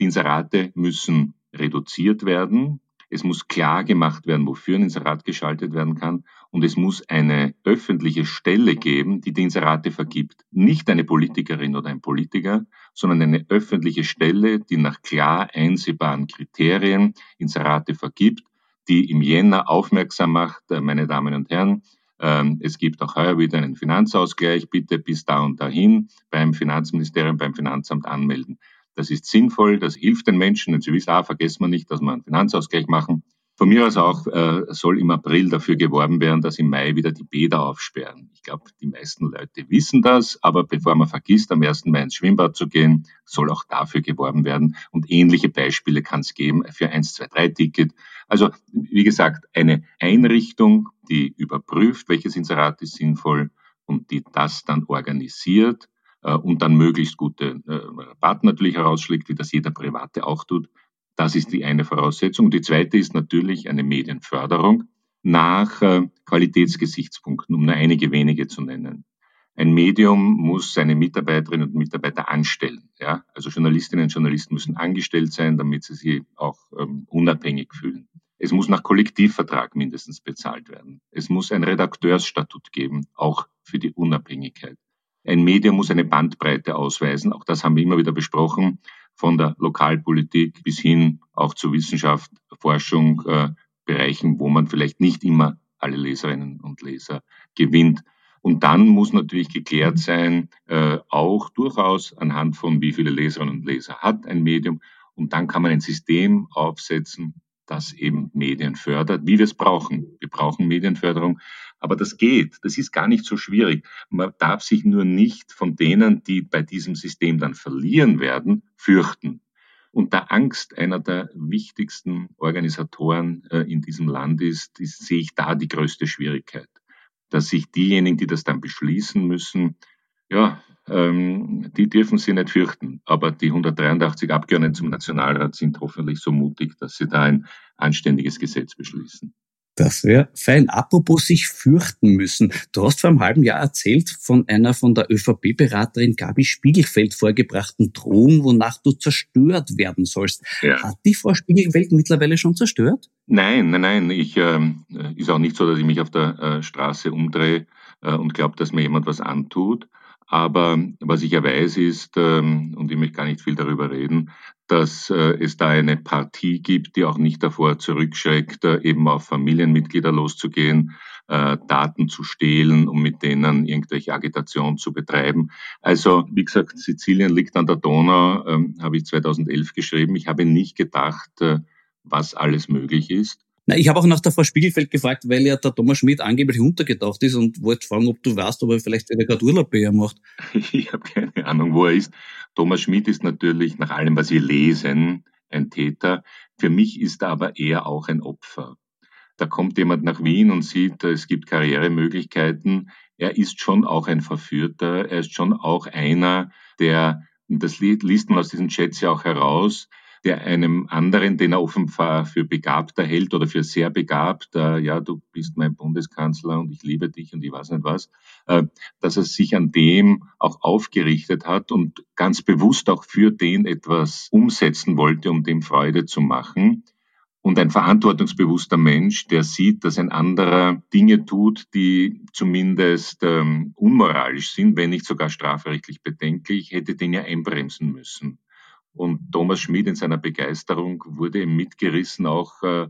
die Inserate müssen reduziert werden. Es muss klar gemacht werden, wofür ein Inserat geschaltet werden kann. Und es muss eine öffentliche Stelle geben, die die Inserate vergibt. Nicht eine Politikerin oder ein Politiker, sondern eine öffentliche Stelle, die nach klar einsehbaren Kriterien Inserate vergibt, die im Jänner aufmerksam macht, äh, meine Damen und Herren, ähm, es gibt auch heuer wieder einen Finanzausgleich, bitte bis da und dahin beim Finanzministerium, beim Finanzamt anmelden. Das ist sinnvoll, das hilft den Menschen. Und Sie wissen auch, vergessen wir nicht, dass wir einen Finanzausgleich machen. Von mir aus auch äh, soll im April dafür geworben werden, dass im Mai wieder die Bäder aufsperren. Ich glaube, die meisten Leute wissen das, aber bevor man vergisst, am 1. Mai ins Schwimmbad zu gehen, soll auch dafür geworben werden. Und ähnliche Beispiele kann es geben für 1, 2, 3 Ticket. Also, wie gesagt, eine Einrichtung, die überprüft, welches Inserat ist sinnvoll und die das dann organisiert äh, und dann möglichst gute äh, Rabatten natürlich herausschlägt, wie das jeder Private auch tut. Das ist die eine Voraussetzung. Die zweite ist natürlich eine Medienförderung nach äh, Qualitätsgesichtspunkten, um nur einige wenige zu nennen. Ein Medium muss seine Mitarbeiterinnen und Mitarbeiter anstellen. Ja? Also Journalistinnen und Journalisten müssen angestellt sein, damit sie sich auch ähm, unabhängig fühlen. Es muss nach Kollektivvertrag mindestens bezahlt werden. Es muss ein Redakteursstatut geben, auch für die Unabhängigkeit. Ein Medium muss eine Bandbreite ausweisen. Auch das haben wir immer wieder besprochen, von der Lokalpolitik bis hin auch zur Wissenschaft, Forschung, äh, Bereichen, wo man vielleicht nicht immer alle Leserinnen und Leser gewinnt. Und dann muss natürlich geklärt sein, äh, auch durchaus anhand von wie viele Leserinnen und Leser hat ein Medium. Und dann kann man ein System aufsetzen, das eben Medien fördert, wie wir es brauchen. Wir brauchen Medienförderung, aber das geht. Das ist gar nicht so schwierig. Man darf sich nur nicht von denen, die bei diesem System dann verlieren werden, fürchten. Und da Angst einer der wichtigsten Organisatoren äh, in diesem Land ist, ist, sehe ich da die größte Schwierigkeit. Dass sich diejenigen, die das dann beschließen müssen, ja, ähm, die dürfen sie nicht fürchten. Aber die 183 Abgeordneten zum Nationalrat sind hoffentlich so mutig, dass sie da ein anständiges Gesetz beschließen. Das wäre fein. Apropos sich fürchten müssen. Du hast vor einem halben Jahr erzählt von einer von der ÖVP-Beraterin Gabi Spiegelfeld vorgebrachten Drohung, wonach du zerstört werden sollst. Ja. Hat die Frau Spiegelfeld mittlerweile schon zerstört? Nein, nein, nein. Ich, äh, ist auch nicht so, dass ich mich auf der äh, Straße umdrehe äh, und glaube, dass mir jemand was antut. Aber was ich ja weiß ist, ähm, und ich möchte gar nicht viel darüber reden, dass äh, es da eine Partie gibt, die auch nicht davor zurückschreckt, äh, eben auf Familienmitglieder loszugehen, äh, Daten zu stehlen, um mit denen irgendwelche Agitation zu betreiben. Also, wie gesagt, Sizilien liegt an der Donau, ähm, habe ich 2011 geschrieben. Ich habe nicht gedacht, was alles möglich ist. Na, ich habe auch nach der Frau Spiegelfeld gefragt, weil ja der Thomas Schmidt angeblich untergetaucht ist und wollte fragen, ob du weißt, ob er vielleicht eine gerade Urlaub bei ihr macht. (laughs) Ich habe keine Ahnung, wo er ist. Thomas Schmidt ist natürlich nach allem, was wir lesen, ein Täter. Für mich ist er aber eher auch ein Opfer. Da kommt jemand nach Wien und sieht, es gibt Karrieremöglichkeiten. Er ist schon auch ein Verführter. Er ist schon auch einer, der, das liest man aus diesen Chats ja auch heraus, der einem anderen, den er offenbar für begabter hält oder für sehr begabt, äh, ja, du bist mein Bundeskanzler und ich liebe dich und ich weiß nicht was, äh, dass er sich an dem auch aufgerichtet hat und ganz bewusst auch für den etwas umsetzen wollte, um dem Freude zu machen. Und ein verantwortungsbewusster Mensch, der sieht, dass ein anderer Dinge tut, die zumindest ähm, unmoralisch sind, wenn nicht sogar strafrechtlich bedenklich, hätte den ja einbremsen müssen. Und Thomas Schmid in seiner Begeisterung wurde mitgerissen, auch äh,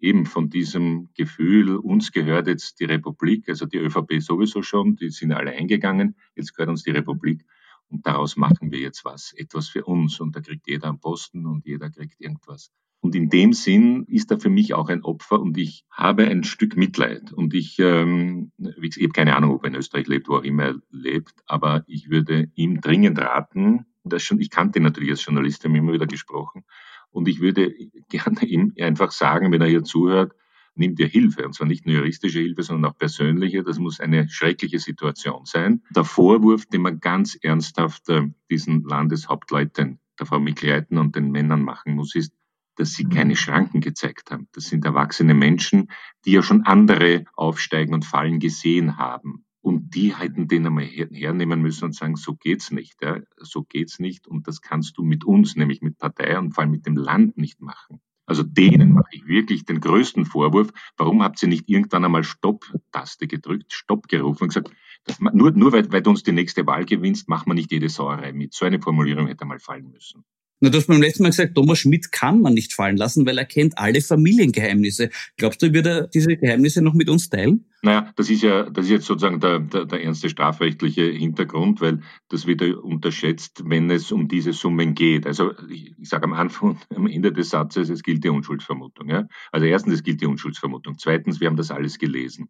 eben von diesem Gefühl, uns gehört jetzt die Republik, also die ÖVP sowieso schon, die sind alle eingegangen, jetzt gehört uns die Republik und daraus machen wir jetzt was, etwas für uns und da kriegt jeder einen Posten und jeder kriegt irgendwas. Und in dem Sinn ist er für mich auch ein Opfer und ich habe ein Stück Mitleid. Und ich, ähm, ich habe keine Ahnung, ob er in Österreich lebt, wo auch immer er lebt, aber ich würde ihm dringend raten, das schon, ich kannte ihn natürlich als Journalist, wir haben immer wieder gesprochen. Und ich würde gerne (laughs) ihm einfach sagen, wenn er hier zuhört, nimm dir Hilfe. Und zwar nicht nur juristische Hilfe, sondern auch persönliche. Das muss eine schreckliche Situation sein. Der Vorwurf, den man ganz ernsthaft äh, diesen Landeshauptleuten, der Frau Mikleiten und den Männern machen muss, ist, dass sie keine Schranken gezeigt haben. Das sind erwachsene Menschen, die ja schon andere aufsteigen und fallen gesehen haben. Und die hätten den einmal hernehmen müssen und sagen, so geht's nicht, ja, so geht's nicht. Und das kannst du mit uns, nämlich mit Partei und vor allem mit dem Land nicht machen. Also denen mache ich wirklich den größten Vorwurf. Warum habt ihr nicht irgendwann einmal Stopp-Taste gedrückt, Stopp gerufen und gesagt, man, nur, nur weil, weil du uns die nächste Wahl gewinnst, macht man nicht jede Sauerei mit. So eine Formulierung hätte mal fallen müssen. Na, du hast beim letzten Mal gesagt, Thomas Schmidt kann man nicht fallen lassen, weil er kennt alle Familiengeheimnisse. Glaubst du, wird er diese Geheimnisse noch mit uns teilen? Naja, das ist ja, das ist jetzt sozusagen der, der, der ernste strafrechtliche Hintergrund, weil das wird unterschätzt, wenn es um diese Summen geht. Also ich, ich sage am Anfang, am Ende des Satzes, es gilt die Unschuldsvermutung. Ja? Also erstens, es gilt die Unschuldsvermutung. Zweitens, wir haben das alles gelesen.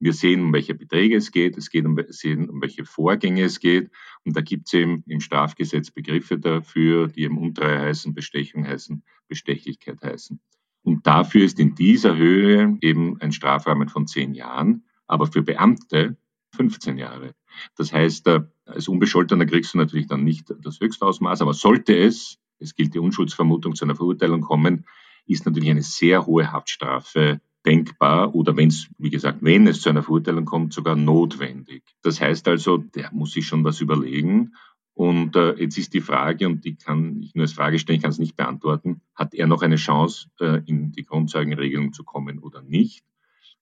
Wir sehen, um welche Beträge es geht, es geht um, sehen, um welche Vorgänge es geht. Und da gibt es eben im Strafgesetz Begriffe dafür, die eben Untreue heißen, Bestechung heißen, Bestechlichkeit heißen. Und dafür ist in dieser Höhe eben ein Strafrahmen von zehn Jahren, aber für Beamte 15 Jahre. Das heißt, äh, als Unbescholtener kriegst du natürlich dann nicht das Höchstausmaß, aber sollte es, es gilt die Unschuldsvermutung, zu einer Verurteilung kommen, ist natürlich eine sehr hohe Haftstrafe denkbar oder wenn es, wie gesagt, wenn es zu einer Verurteilung kommt, sogar notwendig. Das heißt also, der muss sich schon was überlegen. Und äh, jetzt ist die Frage, und die kann ich nur als Frage stellen, ich kann es nicht beantworten, hat er noch eine Chance, äh, in die Grundzeugenregelung zu kommen oder nicht?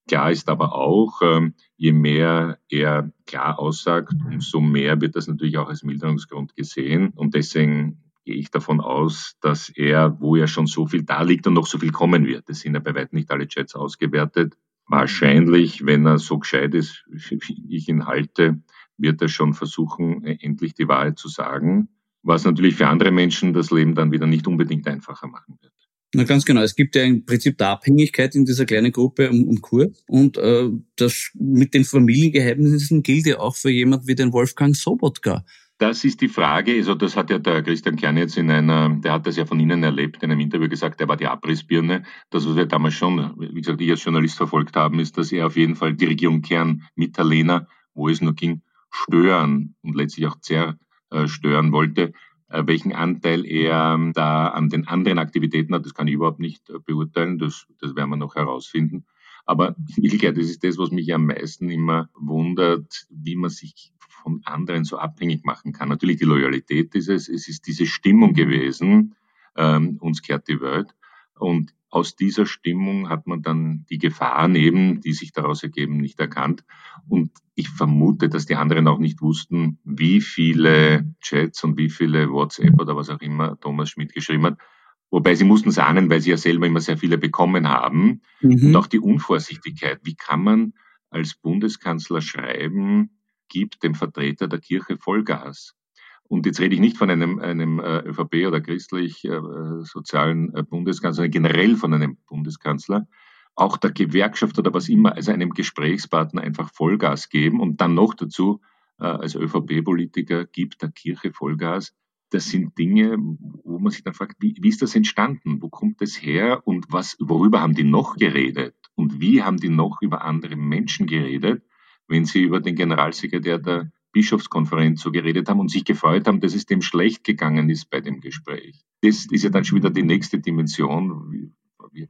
Klar ist aber auch, äh, je mehr er klar aussagt, umso mehr wird das natürlich auch als Milderungsgrund gesehen. Und deswegen gehe ich davon aus, dass er, wo er schon so viel da liegt und noch so viel kommen wird, das sind ja bei weitem nicht alle Chats ausgewertet, wahrscheinlich, wenn er so gescheit ist, wie ich ihn halte, wird er schon versuchen, endlich die Wahrheit zu sagen, was natürlich für andere Menschen das Leben dann wieder nicht unbedingt einfacher machen wird. Na ganz genau. Es gibt ja im Prinzip der Abhängigkeit in dieser kleinen Gruppe um, um Kurt. Und äh, das mit den Familiengeheimnissen gilt ja auch für jemand wie den Wolfgang Sobotka. Das ist die Frage. Also das hat ja der Christian Kern jetzt in einer, der hat das ja von Ihnen erlebt, in einem Interview gesagt, er war die Abrissbirne. Das, was wir damals schon, wie gesagt, ich als Journalist verfolgt haben, ist, dass er auf jeden Fall die Regierung Kern mit der Lena, wo es nur ging, stören und letztlich auch zerstören wollte. Äh, welchen Anteil er ähm, da an den anderen Aktivitäten hat, das kann ich überhaupt nicht äh, beurteilen. Das, das werden wir noch herausfinden. Aber (laughs) Wirklichkeit, das ist das, was mich am meisten immer wundert, wie man sich von anderen so abhängig machen kann. Natürlich die Loyalität ist es, es ist diese Stimmung gewesen, ähm, uns kehrt die Welt. Und aus dieser Stimmung hat man dann die Gefahren eben, die sich daraus ergeben, nicht erkannt. Und ich vermute, dass die anderen auch nicht wussten, wie viele Chats und wie viele WhatsApp oder was auch immer Thomas Schmidt geschrieben hat. Wobei sie mussten es ahnen, weil sie ja selber immer sehr viele bekommen haben. Mhm. Und auch die Unvorsichtigkeit. Wie kann man als Bundeskanzler schreiben, gibt dem Vertreter der Kirche Vollgas. Und jetzt rede ich nicht von einem, einem äh, ÖVP oder christlich-sozialen äh, äh, Bundeskanzler, sondern generell von einem Bundeskanzler, auch der Gewerkschaft oder was immer, also einem Gesprächspartner einfach Vollgas geben und dann noch dazu als ÖVP-Politiker gibt der Kirche Vollgas. Das sind Dinge, wo man sich dann fragt, wie, wie ist das entstanden? Wo kommt das her? Und was, worüber haben die noch geredet? Und wie haben die noch über andere Menschen geredet? wenn Sie über den Generalsekretär der Bischofskonferenz so geredet haben und sich gefreut haben, dass es dem schlecht gegangen ist bei dem Gespräch. Das ist ja dann schon wieder die nächste Dimension.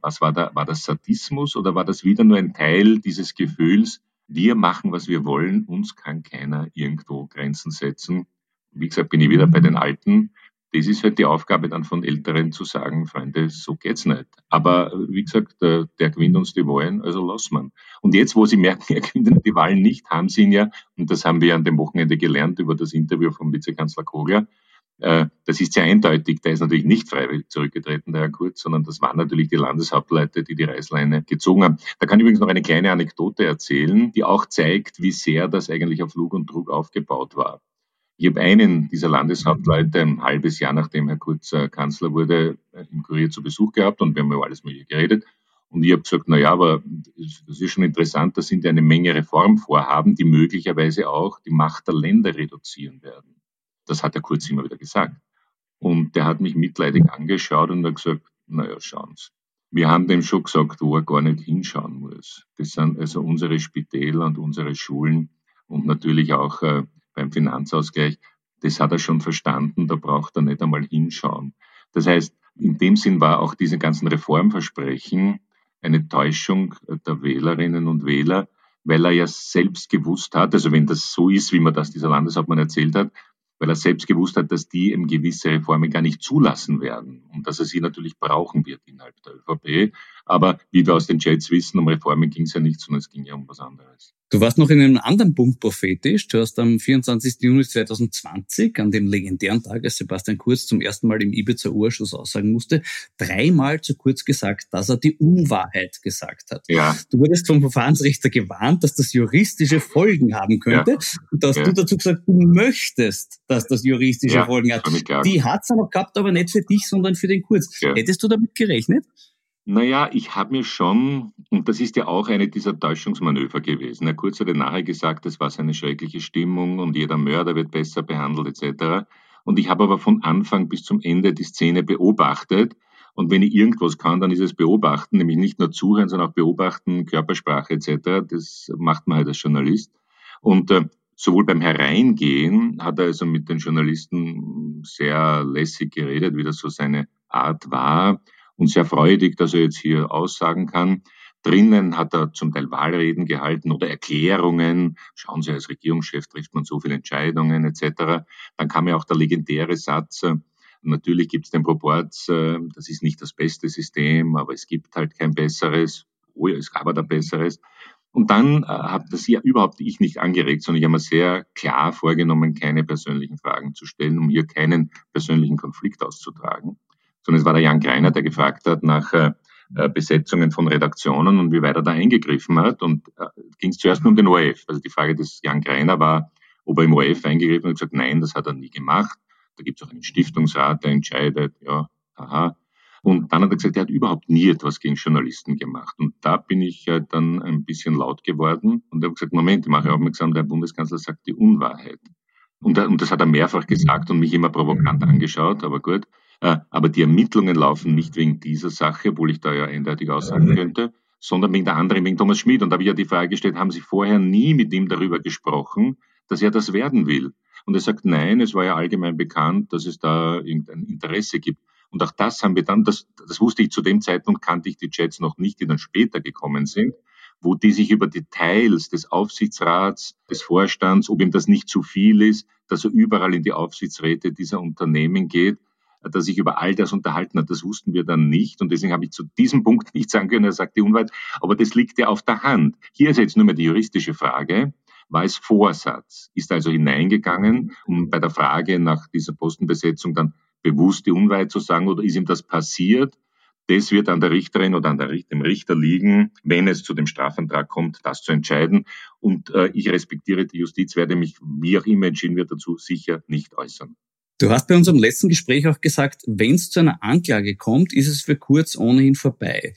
Was war da? War das Sadismus oder war das wieder nur ein Teil dieses Gefühls, wir machen, was wir wollen, uns kann keiner irgendwo Grenzen setzen. Wie gesagt, bin ich wieder bei den Alten das ist halt die Aufgabe dann von Älteren zu sagen, Freunde, so geht's nicht. Aber wie gesagt, der, der gewinnt uns die Wahlen, also lass man. Und jetzt, wo sie merken, (laughs) er gewinnt die Wahlen nicht, haben sie ihn ja, und das haben wir an dem Wochenende gelernt über das Interview vom Vizekanzler Kogler, äh, das ist sehr eindeutig, der ist natürlich nicht freiwillig zurückgetreten, der Herr Kurz, sondern das waren natürlich die Landeshauptleute, die die Reißleine gezogen haben. Da kann ich übrigens noch eine kleine Anekdote erzählen, die auch zeigt, wie sehr das eigentlich auf Lug und Trug aufgebaut war. Ich habe einen dieser Landeshauptleute ein halbes Jahr nachdem Herr Kurz äh, Kanzler wurde, äh, im Kurier zu Besuch gehabt und wir haben über alles Mögliche geredet. Und ich habe gesagt, na ja, aber das ist schon interessant, da sind ja eine Menge Reformvorhaben, die möglicherweise auch die Macht der Länder reduzieren werden. Das hat Herr Kurz immer wieder gesagt. Und der hat mich mitleidig angeschaut und hat gesagt, naja, schauen Sie, Wir haben dem schon gesagt, wo er gar nicht hinschauen muss. Das sind also unsere Spitäler und unsere Schulen und natürlich auch äh, beim Finanzausgleich. Das hat er schon verstanden, da braucht er nicht einmal hinschauen. Das heißt, in dem Sinn war auch diese ganzen Reformversprechen eine Täuschung der Wählerinnen und Wähler, weil er ja selbst gewusst hat, also wenn das so ist, wie man das dieser Landeshauptmann erzählt hat, weil er selbst gewusst hat, dass die eben gewisse Reformen gar nicht zulassen werden und dass er sie natürlich brauchen wird innerhalb der ÖVP. Aber wie wir aus den Chats wissen, um Reformen ging es ja nicht, sondern es ging ja um was anderes. Du warst noch in einem anderen Punkt prophetisch. Du hast am 24. Juni 2020, an dem legendären Tag, als Sebastian Kurz zum ersten Mal im Ibiza-Urschuss aussagen musste, dreimal zu kurz gesagt, dass er die Unwahrheit gesagt hat. Ja. Du wurdest vom Verfahrensrichter gewarnt, dass das juristische Folgen haben könnte. Ja. Und da hast ja. du dazu gesagt, du möchtest, dass das juristische ja, Folgen hat. Die hat's aber gehabt, aber nicht für dich, sondern für den Kurz. Hättest du damit gerechnet? Naja, ich habe mir schon, und das ist ja auch eine dieser Täuschungsmanöver gewesen. Herr Kurz ja nachher gesagt, es war eine schreckliche Stimmung und jeder Mörder wird besser behandelt etc. Und ich habe aber von Anfang bis zum Ende die Szene beobachtet. Und wenn ich irgendwas kann, dann ist es beobachten, nämlich nicht nur zuhören, sondern auch beobachten, Körpersprache etc. Das macht man halt als Journalist. Und äh, sowohl beim Hereingehen hat er also mit den Journalisten sehr lässig geredet, wie das so seine Art war und sehr freudig, dass er jetzt hier aussagen kann. Drinnen hat er zum Teil Wahlreden gehalten oder Erklärungen. Schauen Sie, als Regierungschef trifft man so viele Entscheidungen etc. Dann kam ja auch der legendäre Satz, äh, natürlich gibt es den Proporz, äh, das ist nicht das beste System, aber es gibt halt kein besseres. Oh ja, es gab aber ein besseres. Und dann äh, habe das ja überhaupt ich nicht angeregt, sondern ich habe mir sehr klar vorgenommen, keine persönlichen Fragen zu stellen, um hier keinen persönlichen Konflikt auszutragen sondern es war der Jan Greiner, der gefragt hat nach äh, äh, Besetzungen von Redaktionen und wie weit er da eingegriffen hat. Und äh, ging es zuerst nur um den ORF. Also die Frage des Jan Greiner war, ob er im ORF eingegriffen hat und gesagt, nein, das hat er nie gemacht. Da gibt es auch einen Stiftungsrat, der entscheidet, ja, aha. Und dann hat er gesagt, er hat überhaupt nie etwas gegen Journalisten gemacht. Und da bin ich äh, dann ein bisschen laut geworden und habe gesagt, Moment, ich mache aufmerksam, der Bundeskanzler sagt die Unwahrheit. Und das hat er mehrfach gesagt und mich immer provokant angeschaut, aber gut. Äh, aber die Ermittlungen laufen nicht wegen dieser Sache, obwohl ich da ja eindeutig aussagen könnte, sondern wegen der anderen, wegen Thomas Schmidt. Und da habe ich ja die Frage gestellt, haben Sie vorher nie mit ihm darüber gesprochen, dass er das werden will? Und er sagt, nein, es war ja allgemein bekannt, dass es da irgendein Interesse gibt. Und auch das haben wir dann, das, das wusste ich zu dem Zeitpunkt, kannte ich die Chats noch nicht, die dann später gekommen sind, wo die sich über Details des Aufsichtsrats, des Vorstands, ob ihm das nicht zu viel ist, dass er überall in die Aufsichtsräte dieser Unternehmen geht, dass sich über all das unterhalten hat. Das wussten wir dann nicht und deswegen habe ich zu diesem Punkt (laughs) nicht sagen können, er sagt die Unwahrheit, aber das liegt ja auf der Hand. Hier ist jetzt nur mehr die juristische Frage. War es Vorsatz? Ist also hineingegangen, um bei der Frage nach dieser Postenbesetzung dann bewusst die Unwahrheit zu sagen oder ist ihm das passiert? Das wird an der Richterin oder an der, dem Richter liegen, wenn es zu dem Strafantrag kommt, das zu entscheiden. Und äh, ich respektiere die Justiz, werde mich, wie auch immer entschieden wird, dazu sicher nicht äußern. Du hast bei unserem letzten Gespräch auch gesagt, wenn es zu einer Anklage kommt, ist es für Kurz ohnehin vorbei.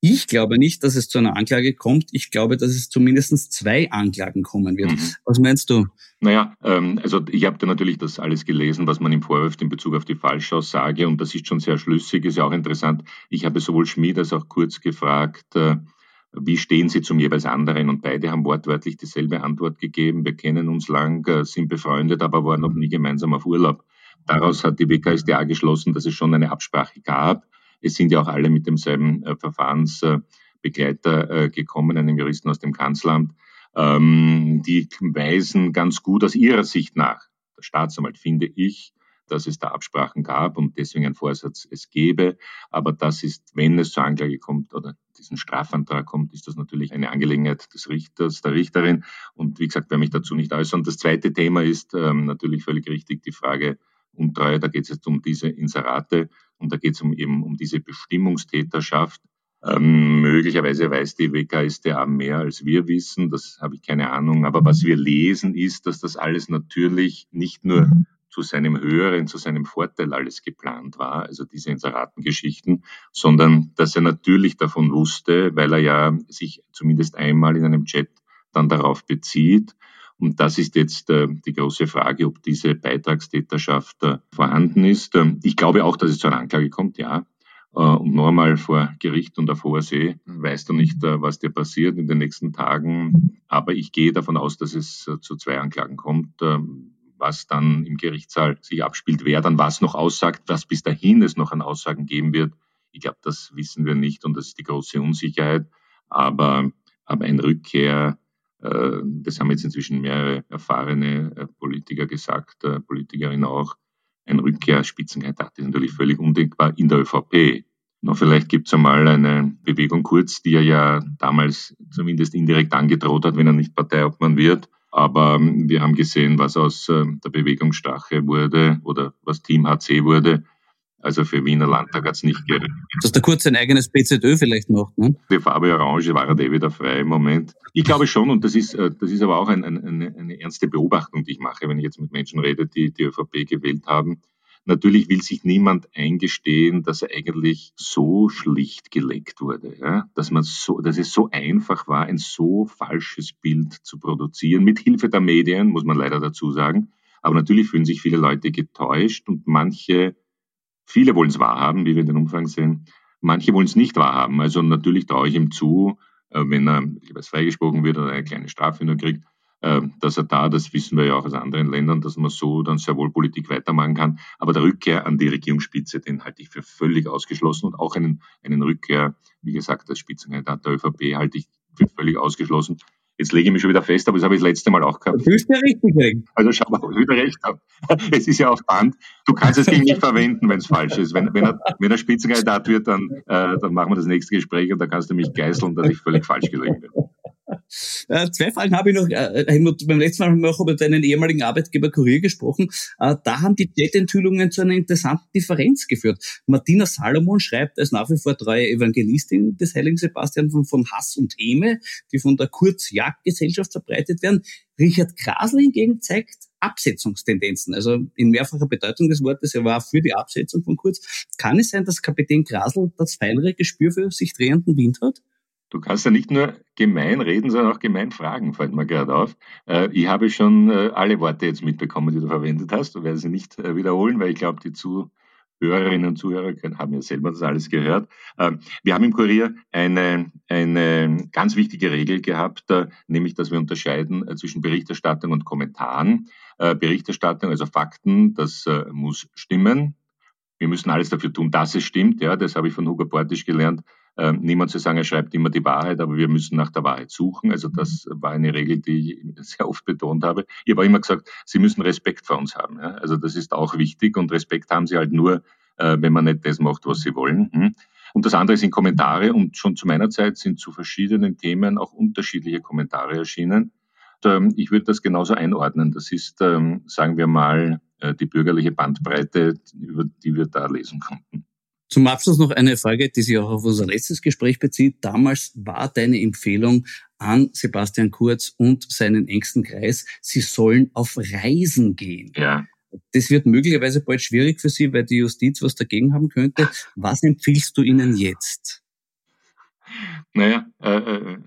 Ich glaube nicht, dass es zu einer Anklage kommt. Ich glaube, dass es zumindest zwei Anklagen kommen wird. Mhm. Was meinst du? Naja, ähm, also ich habe da natürlich das alles gelesen, was man ihm vorwirft in Bezug auf die Falschaussage und das ist schon sehr schlüssig, ist ja auch interessant. Ich habe sowohl Schmid als auch Kurz gefragt, äh, wie stehen Sie zum jeweils anderen? Und beide haben wortwörtlich dieselbe Antwort gegeben. Wir kennen uns lang, äh, sind befreundet, aber waren noch nie gemeinsam auf Urlaub. Daraus hat die WKSDA geschlossen, dass es schon eine Absprache gab. Es sind ja auch alle mit demselben äh, Verfahrensbegleiter äh, gekommen, einem Juristen aus dem Kanzleramt. Ähm, die weisen ganz gut aus ihrer Sicht nach. Der Staatsanwalt finde ich, dass es da Absprachen gab und deswegen ein Vorsatz es gebe. Aber das ist, wenn es zur Anklage kommt oder diesen Strafantrag kommt, ist das natürlich eine Angelegenheit des Richters, der Richterin. Und wie gesagt, wer mich dazu nicht äußern. Das zweite Thema ist ähm, natürlich völlig richtig die Frage Untreue, da geht es jetzt um diese Inserate und da geht es um eben um diese Bestimmungstäterschaft. Ähm, möglicherweise weiß die WKStA mehr als wir wissen, das habe ich keine Ahnung. Aber was wir lesen, ist, dass das alles natürlich nicht nur zu seinem höheren, zu seinem Vorteil alles geplant war, also diese Inseratengeschichten, sondern dass er natürlich davon wusste, weil er ja sich zumindest einmal in einem Chat dann darauf bezieht, und das ist jetzt äh, die große Frage, ob diese Beitragstäterschaft äh, vorhanden ist. Ähm, ich glaube auch, dass es zu einer Anklage kommt, ja. äh, und noch einmal vor Gericht und auf hoher See. Weißt du nicht, was dir passiert in den nächsten Tagen. Aber ich gehe davon aus, dass es zu zwei Anklagen kommt. Ähm, was dann im Gerichtssaal sich abspielt, wer dann was noch aussagt, was bis dahin es noch an Aussagen geben wird. Ich glaube, das wissen wir nicht und das ist die große Unsicherheit. Aber, aber ein Rückkehr, das haben jetzt inzwischen mehrere erfahrene Politiker gesagt, Politikerinnen auch, ein Rückkehrspitzenkandidat ist natürlich völlig undenkbar in der ÖVP. Noch vielleicht gibt es einmal eine Bewegung Kurz, die er ja damals zumindest indirekt angedroht hat, wenn er nicht Parteiobmann wird. Aber ähm, wir haben gesehen, was aus ähm, der Bewegung Strache wurde oder was Team HC wurde. Also für Wiener Landtag hat es nicht gereicht. Dass der Kurz ein eigenes PZÖ vielleicht macht, ne? Die Farbe Orange war er eh wieder frei im Moment. Ich glaube schon, und das ist, äh, das ist aber auch ein, ein, eine, eine ernste Beobachtung, die ich mache, wenn ich jetzt mit Menschen rede, die die ÖVP gewählt haben. Natürlich will sich niemand eingestehen, dass er eigentlich so schlicht geleckt wurde, ja? dass man so, dass es so einfach war, ein so falsches Bild zu produzieren, mit Hilfe der Medien, muss man leider dazu sagen. Aber natürlich fühlen sich viele Leute getäuscht und manche Viele wollen es wahrhaben, wie wir den Umfang sehen. Manche wollen es nicht wahrhaben. Also natürlich traue ich ihm zu, äh, wenn er jeweils freigesprochen wird oder eine kleine Strafe nur kriegt, äh, dass er da, das wissen wir ja auch aus anderen Ländern, dass man so dann sehr wohl Politik weitermachen kann. Aber der Rückkehr an die Regierungsspitze, den halte ich für völlig ausgeschlossen und auch einen, einen Rückkehr, wie gesagt, als Spitzenkandidat der ÖVP halte ich für völlig ausgeschlossen. Jetzt lege ich mich schon wieder fest, aber das habe ich das letzte Mal auch gehabt. Du bist ja richtig, Regen. Also schau mal, ob ich wieder recht habe. (laughs) Es ist ja auf Band. Du kannst es gegen mich verwenden, wenn es falsch ist. Wenn, wenn, er, wenn er Spitzenkandidat wird, dann, äh, dann machen wir das nächste Gespräch und dann kannst du mich geißeln, dass ich völlig falsch gelegen bin. Äh, zwei Fragen habe ich noch. Äh, Helmut, beim letzten Mal haben wir auch über deinen ehemaligen Arbeitgeber Kurier gesprochen. Äh, da haben die Jet-Enthüllungen zu einer interessanten Differenz geführt. Martina Salomon schreibt als nach wie vor treue Evangelistin des Heiligen Sebastian von, von Hass und Häme, die von der Kurz-Jagd-Gesellschaft verbreitet werden. Richard Krasl hingegen zeigt Absetzungstendenzen, also in mehrfacher Bedeutung des Wortes, er war für die Absetzung von Kurz. Kann es sein, dass Kapitän Krasl das feinere Gespür für sich drehenden Wind hat? Du kannst ja nicht nur gemein reden, sondern auch gemein fragen, fällt mir gerade auf. Äh, ich habe schon äh, alle Worte jetzt mitbekommen, die du verwendet hast und werde sie nicht äh, wiederholen, weil ich glaube, die Zuhörerinnen und Zuhörer haben ja selber das alles gehört. Wir haben im Kurier eine, eine ganz wichtige Regel gehabt, nämlich, dass wir unterscheiden zwischen Berichterstattung und Kommentaren. Berichterstattung, also Fakten, das muss stimmen. Wir müssen alles dafür tun, dass es stimmt. Ja, das habe ich von Hugo Portisch gelernt niemand zu sagen, er schreibt immer die Wahrheit, aber wir müssen nach der Wahrheit suchen. Also das war eine Regel, die ich (laughs) sehr oft betont habe. Ich habe immer gesagt, Sie müssen Respekt vor uns haben. Ja? Also das ist auch wichtig und Respekt haben Sie halt nur, äh, wenn man nicht das macht, was Sie wollen. Hm? Und das andere sind Kommentare und schon zu meiner Zeit sind zu verschiedenen Themen auch unterschiedliche Kommentare erschienen. Und, ähm, ich würde das genauso einordnen. Das ist, ähm, sagen wir mal, äh, die bürgerliche Bandbreite, über die wir da lesen konnten. Zum Abschluss noch eine Frage, die sich auch auf unser letztes Gespräch bezieht. Damals war deine Empfehlung an Sebastian Kurz und seinen engsten Kreis, sie sollen auf Reisen gehen. Ja. Das wird möglicherweise bald schwierig für Sie, weil die Justiz was dagegen haben könnte. Was empfiehlst du ihnen jetzt? Naja, äh, äh,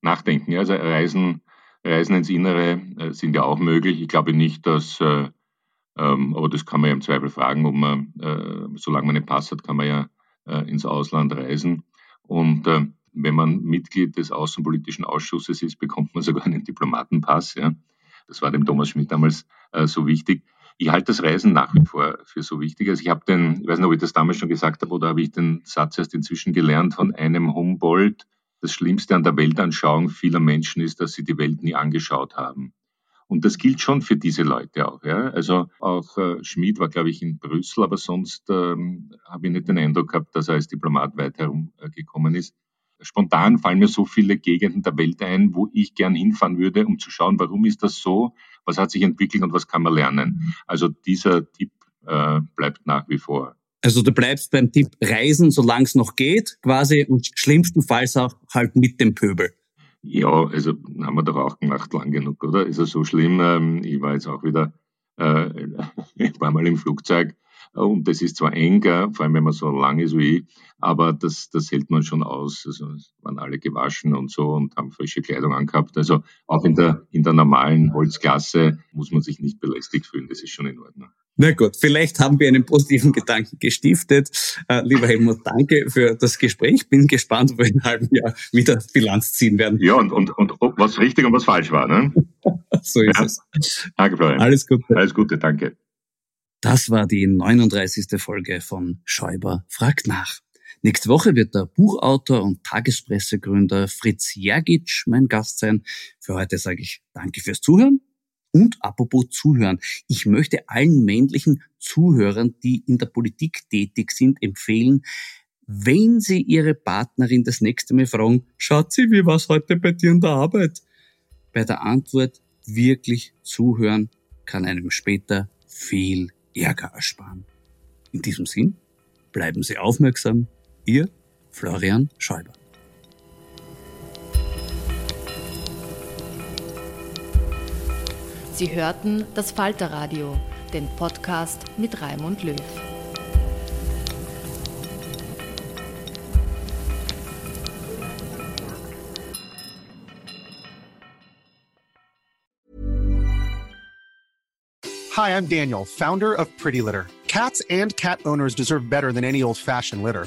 nachdenken. Also Reisen, Reisen ins Innere äh, sind ja auch möglich. Ich glaube nicht, dass äh, ähm, aber das kann man ja im Zweifel fragen, ob man, äh, solange man einen Pass hat, kann man ja äh, ins Ausland reisen. Und äh, wenn man Mitglied des Außenpolitischen Ausschusses ist, bekommt man sogar einen Diplomatenpass. Ja. Das war dem Thomas Schmidt damals äh, so wichtig. Ich halte das Reisen nach wie vor für so wichtig. Also ich habe den, ich weiß nicht, ob ich das damals schon gesagt habe oder habe ich den Satz erst inzwischen gelernt von einem Humboldt. Das Schlimmste an der Weltanschauung vieler Menschen ist, dass sie die Welt nie angeschaut haben. Und das gilt schon für diese Leute auch. Ja. Also auch äh, Schmid war, glaube ich, in Brüssel, aber sonst ähm, habe ich nicht den Eindruck gehabt, dass er als Diplomat weit herumgekommen äh, ist. Spontan fallen mir so viele Gegenden der Welt ein, wo ich gern hinfahren würde, um zu schauen, warum ist das so, was hat sich entwickelt und was kann man lernen. Also dieser Tipp äh, bleibt nach wie vor. Also du bleibst beim Tipp Reisen, solange es noch geht, quasi, und schlimmstenfalls auch halt mit dem Pöbel. Ja, also haben wir doch auch gemacht, lang genug, oder? Ist es so schlimm? Ähm, ich war jetzt auch wieder äh, (laughs) ein paar Mal im Flugzeug und das ist zwar eng, vor allem wenn man so lang ist wie ich, aber das, das hält man schon aus. Also waren alle gewaschen und so und haben frische Kleidung angehabt. Also auch in der, in der normalen Holzklasse muss man sich nicht belästigt fühlen, das ist schon in Ordnung. Na gut, vielleicht haben wir einen positiven Gedanken gestiftet. Äh, lieber Helmut, danke für das Gespräch. Bin gespannt, ob wir in einem halben Jahr wieder Bilanz ziehen werden. Ja, und, und, und was richtig und was falsch war. Ne? (laughs) so ist Ja. es. Danke, Florian. Alles Gute. Alles Gute, danke. Das war die 39. Folge von Schäuber fragt nach. Nächste Woche wird der Buchautor und Tagespressegründer Fritz Jergic mein Gast sein. Für heute sage ich Danke fürs Zuhören. Und apropos Zuhören, ich möchte allen männlichen Zuhörern, die in der Politik tätig sind, empfehlen, wenn Sie Ihre Partnerin das nächste Mal fragen, Schatzi, wie war's heute bei dir in der Arbeit? Bei der Antwort wirklich zuhören kann einem später viel Ärger ersparen. In diesem Sinn, bleiben Sie aufmerksam. Ihr Florian Schäuber. Sie hörten das Falterradio, den Podcast mit Raimund Löw. Hi, I'm Daniel, founder of Pretty Litter. Cats and cat owners deserve better than any old fashioned litter.